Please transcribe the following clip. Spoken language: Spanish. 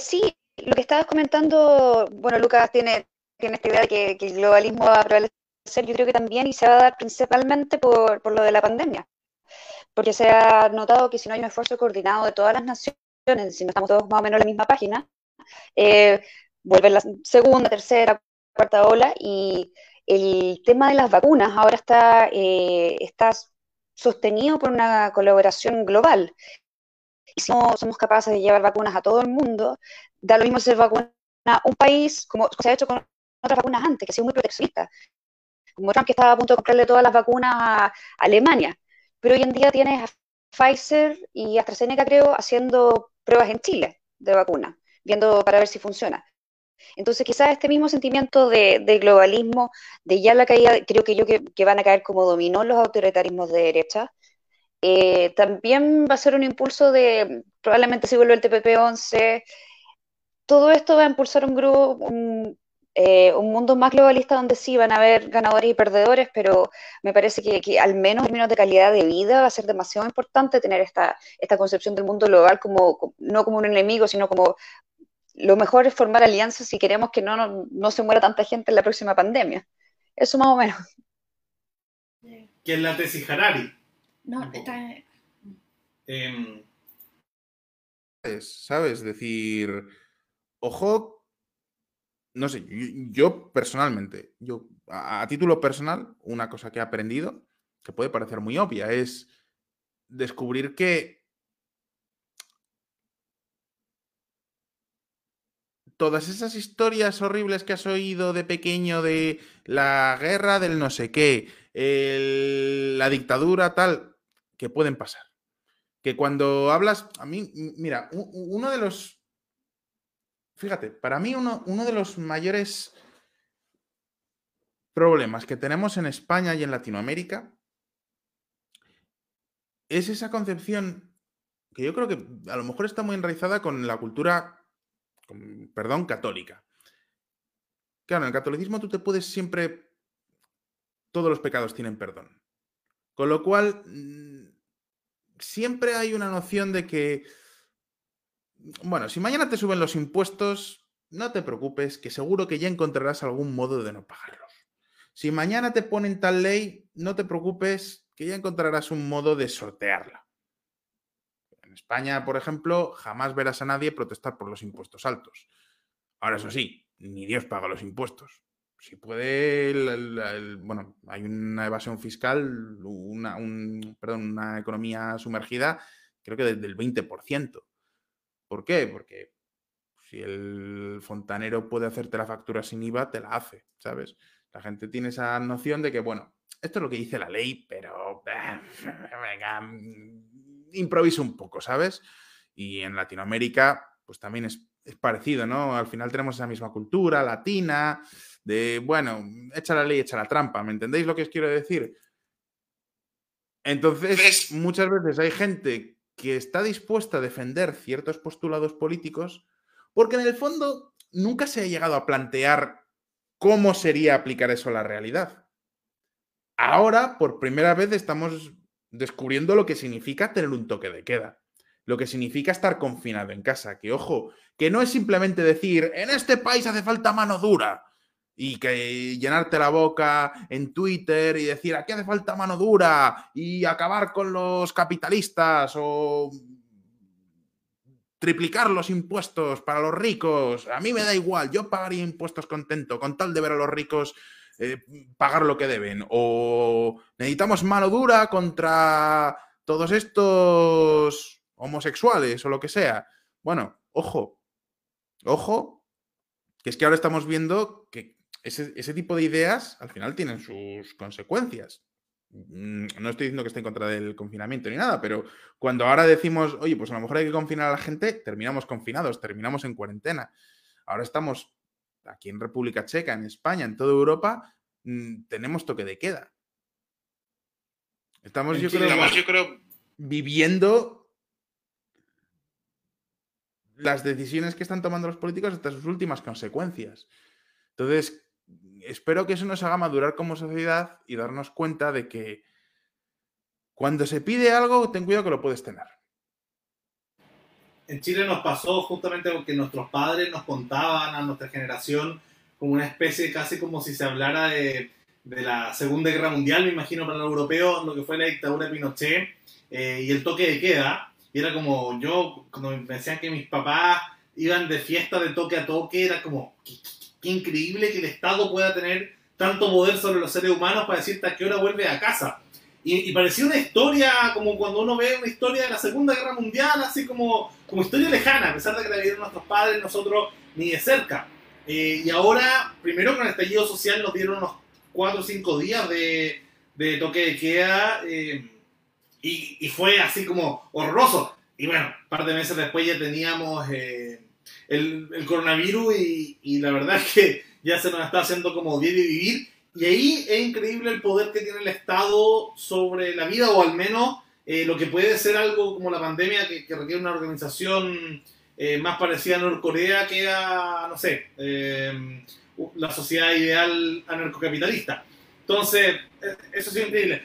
sí, lo que estabas comentando, bueno, Lucas tiene, tiene esta idea de que, el globalismo va a prevalecer, yo creo que también, y se va a dar principalmente por, por lo de la pandemia, porque se ha notado que si no hay un esfuerzo coordinado de todas las naciones, si no estamos todos más o menos en la misma página, eh, vuelve la segunda, tercera, cuarta ola y el tema de las vacunas ahora está, eh, está sostenido por una colaboración global. Y si no somos capaces de llevar vacunas a todo el mundo, da lo mismo ser vacuna un país, como se ha hecho con otras vacunas antes, que ha sido muy proteccionista. Como Trump que estaba a punto de comprarle todas las vacunas a Alemania. Pero hoy en día tienes a Pfizer y AstraZeneca, creo, haciendo pruebas en Chile de vacuna, viendo para ver si funciona. Entonces, quizás este mismo sentimiento de, globalismo, de ya la caída, creo que yo que, van a caer como dominó los autoritarismos de derecha, eh, también va a ser un impulso de, probablemente si vuelve el TPP-11, todo esto va a impulsar un grupo, un, eh, un, mundo más globalista donde sí van a haber ganadores y perdedores, pero me parece que, al menos en términos de calidad de vida va a ser demasiado importante tener esta, esta concepción del mundo global como, no como un enemigo, sino como lo mejor es formar alianzas si queremos que no, no, se muera tanta gente en la próxima pandemia. Eso más o menos. ¿Quién es la tesis Harari? No, está... Eh, ¿Sabes? Decir, ojo, no sé, yo, personalmente, yo a, título personal, una cosa que he aprendido, que puede parecer muy obvia, es descubrir que todas esas historias horribles que has oído de pequeño de la guerra del no sé qué, la dictadura tal, que pueden pasar. Que cuando hablas, a mí, mira, uno de los, fíjate, para mí uno, uno de los mayores problemas que tenemos en España y en Latinoamérica es esa concepción que yo creo que a lo mejor está muy enraizada con la cultura perdón, católica. Claro, en el catolicismo tú te puedes siempre, todos los pecados tienen perdón. Con lo cual, siempre hay una noción de que, bueno, si mañana te suben los impuestos, no te preocupes, que seguro que ya encontrarás algún modo de no pagarlos. Si mañana te ponen tal ley, no te preocupes, que ya encontrarás un modo de sortearla. En España, por ejemplo, jamás verás a nadie protestar por los impuestos altos. Ahora, eso sí, ni Dios paga los impuestos. Si puede, bueno, hay una evasión fiscal, una, perdón, una economía sumergida, creo que del 20%. ¿Por qué? Porque si el fontanero puede hacerte la factura sin IVA, te la hace, ¿sabes? La gente tiene esa noción de que, bueno, esto es lo que dice la ley, pero venga, improviso un poco, ¿sabes? Y en Latinoamérica, pues también es, parecido, ¿no? Al final tenemos esa misma cultura latina, de, bueno, echa la ley, echa la trampa, ¿me entendéis lo que os quiero decir? Entonces, muchas veces hay gente que está dispuesta a defender ciertos postulados políticos porque en el fondo nunca se ha llegado a plantear cómo sería aplicar eso a la realidad. Ahora, por primera vez, estamos descubriendo lo que significa tener un toque de queda, lo que significa estar confinado en casa, que ojo, que no es simplemente decir, en este país hace falta mano dura y que llenarte la boca en Twitter y decir, aquí hace falta mano dura y acabar con los capitalistas o triplicar los impuestos para los ricos. A mí me da igual, yo pagaría impuestos contento con tal de ver a los ricos eh, pagar lo que deben. O necesitamos mano dura contra todos estos homosexuales o lo que sea. Bueno, ojo, ojo, que es que ahora estamos viendo que ese, tipo de ideas al final tienen sus consecuencias. Mm, no estoy diciendo que esté en contra del confinamiento ni nada, pero cuando ahora decimos, oye, pues a lo mejor hay que confinar a la gente, terminamos confinados, terminamos en cuarentena. Ahora estamos aquí en República Checa, en España, en toda Europa, mm, tenemos toque de queda. Estamos, yo, creo, viviendo las decisiones que están tomando los políticos hasta sus últimas consecuencias. Entonces, espero que eso nos haga madurar como sociedad y darnos cuenta de que cuando se pide algo, ten cuidado que lo puedes tener. en Chile nos pasó justamente porque nuestros padres nos contaban a nuestra generación como una especie casi como si se hablara de, de la Segunda Guerra Mundial, me imagino, para los europeos, lo que fue la dictadura de Pinochet eh, y el toque de queda. Y era como yo, cuando me decían que mis papás iban de fiesta de toque a toque, era como, increíble que el Estado pueda tener tanto poder sobre los seres humanos para decirte a qué hora vuelve a casa. Y, parecía una historia como cuando uno ve una historia de la Segunda Guerra Mundial, así como, como historia lejana, a pesar de que la vivieron nuestros padres, nosotros ni de cerca. Eh, y ahora, primero con el estallido social nos dieron unos 4 o 5 días de, de, toque de queda eh, y, y, fue así como horroroso. Y bueno, un par de meses después ya teníamos eh, el, el, coronavirus y, y, la verdad es que ya se nos está haciendo como vivir y vivir y ahí es increíble el poder que tiene el Estado sobre la vida, o al menos eh, lo que puede ser algo como la pandemia, que, requiere una organización eh, más parecida a Norcorea que a, no sé, eh, la sociedad ideal anarcocapitalista. Entonces, eso es increíble.